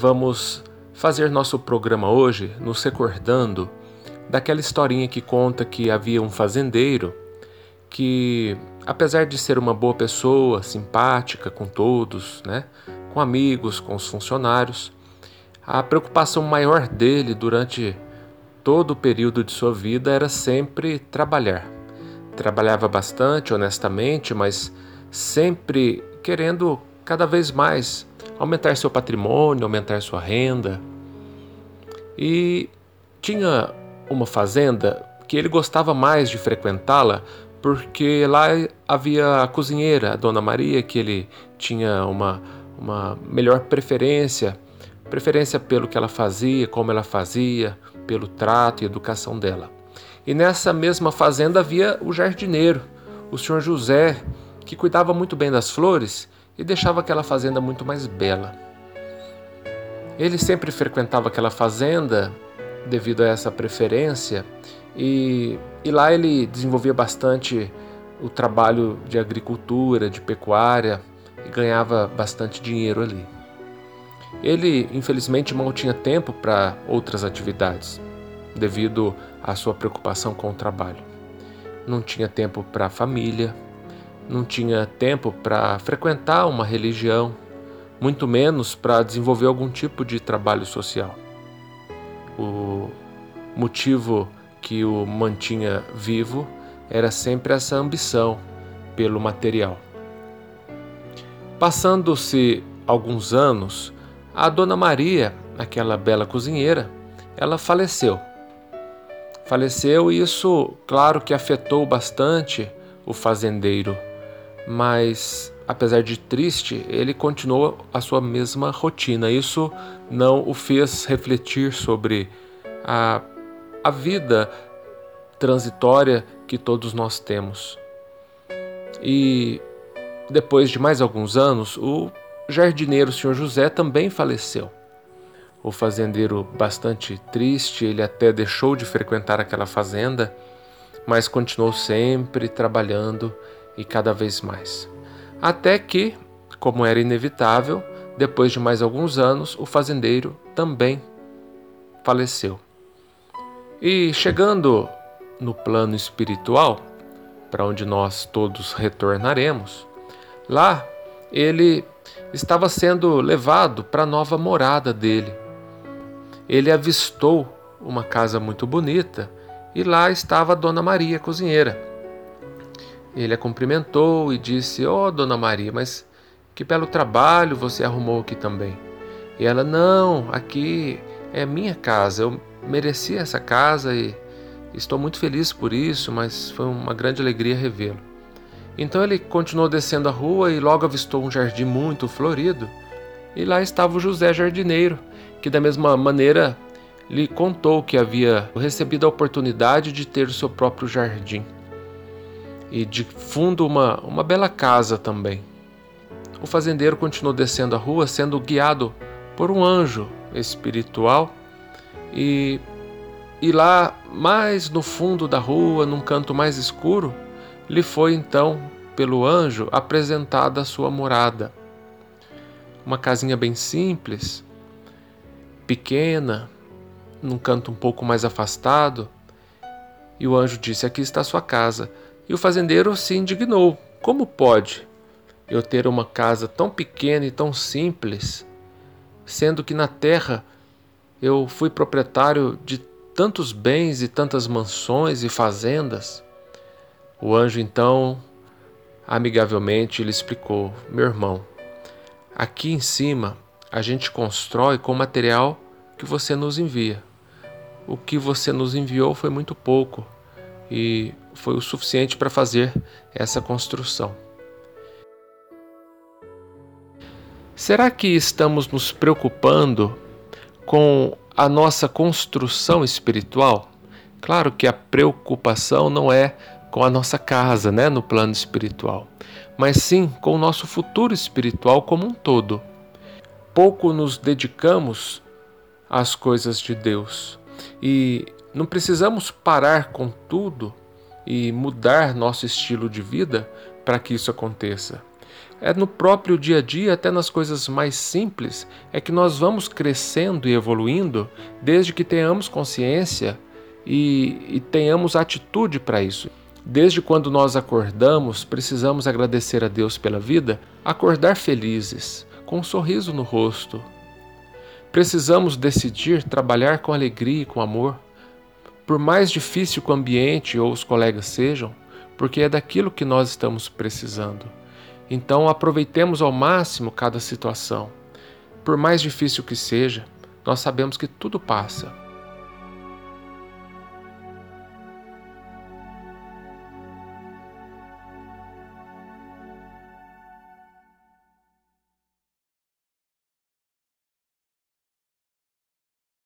vamos fazer nosso programa hoje nos recordando daquela historinha que conta que havia um fazendeiro que, apesar de ser uma boa pessoa, simpática com todos, né, com amigos, com os funcionários, a preocupação maior dele durante todo o período de sua vida era sempre trabalhar. Trabalhava bastante, honestamente, mas sempre querendo cada vez mais aumentar seu patrimônio, aumentar sua renda. E tinha uma fazenda que ele gostava mais de frequentá-la porque lá havia a cozinheira, a Dona Maria, que ele tinha uma, uma melhor preferência, preferência pelo que ela fazia, como ela fazia, pelo trato e educação dela. E nessa mesma fazenda havia o jardineiro, o senhor José, que cuidava muito bem das flores e deixava aquela fazenda muito mais bela. Ele sempre frequentava aquela fazenda devido a essa preferência e, e lá ele desenvolvia bastante o trabalho de agricultura, de pecuária e ganhava bastante dinheiro ali. Ele, infelizmente, mal tinha tempo para outras atividades, devido à sua preocupação com o trabalho. Não tinha tempo para a família, não tinha tempo para frequentar uma religião, muito menos para desenvolver algum tipo de trabalho social. O motivo que o mantinha vivo era sempre essa ambição pelo material. Passando-se alguns anos, a dona Maria, aquela bela cozinheira, ela faleceu. Faleceu e isso, claro que afetou bastante o fazendeiro, mas apesar de triste, ele continuou a sua mesma rotina. Isso não o fez refletir sobre a, a vida transitória que todos nós temos. E depois de mais alguns anos, o jardineiro Sr. José também faleceu. O fazendeiro, bastante triste, ele até deixou de frequentar aquela fazenda, mas continuou sempre trabalhando e cada vez mais. Até que, como era inevitável, depois de mais alguns anos, o fazendeiro também faleceu. E chegando no plano espiritual, para onde nós todos retornaremos, lá ele estava sendo levado para a nova morada dele. Ele avistou uma casa muito bonita e lá estava a Dona Maria, cozinheira. Ele a cumprimentou e disse: Oh, Dona Maria, mas que belo trabalho você arrumou aqui também. E ela: Não, aqui é minha casa, eu mereci essa casa e estou muito feliz por isso, mas foi uma grande alegria revê-lo. Então ele continuou descendo a rua e logo avistou um jardim muito florido. E lá estava o José Jardineiro, que da mesma maneira lhe contou que havia recebido a oportunidade de ter o seu próprio jardim e de fundo uma, uma bela casa também. O fazendeiro continuou descendo a rua, sendo guiado por um anjo espiritual, e, e lá, mais no fundo da rua, num canto mais escuro, lhe foi então, pelo anjo, apresentada a sua morada. Uma casinha bem simples, pequena, num canto um pouco mais afastado, e o anjo disse: Aqui está a sua casa e o fazendeiro se indignou: Como pode eu ter uma casa tão pequena e tão simples, sendo que na terra eu fui proprietário de tantos bens e tantas mansões e fazendas? O anjo então, amigavelmente, lhe explicou: Meu irmão, aqui em cima a gente constrói com o material que você nos envia. O que você nos enviou foi muito pouco e foi o suficiente para fazer essa construção. Será que estamos nos preocupando com a nossa construção espiritual? Claro que a preocupação não é com a nossa casa, né, no plano espiritual, mas sim com o nosso futuro espiritual como um todo. Pouco nos dedicamos às coisas de Deus e não precisamos parar com tudo e mudar nosso estilo de vida para que isso aconteça. É no próprio dia a dia, até nas coisas mais simples, é que nós vamos crescendo e evoluindo, desde que tenhamos consciência e, e tenhamos atitude para isso. Desde quando nós acordamos, precisamos agradecer a Deus pela vida, acordar felizes, com um sorriso no rosto. Precisamos decidir trabalhar com alegria e com amor, por mais difícil que o ambiente ou os colegas sejam, porque é daquilo que nós estamos precisando. Então aproveitemos ao máximo cada situação. Por mais difícil que seja, nós sabemos que tudo passa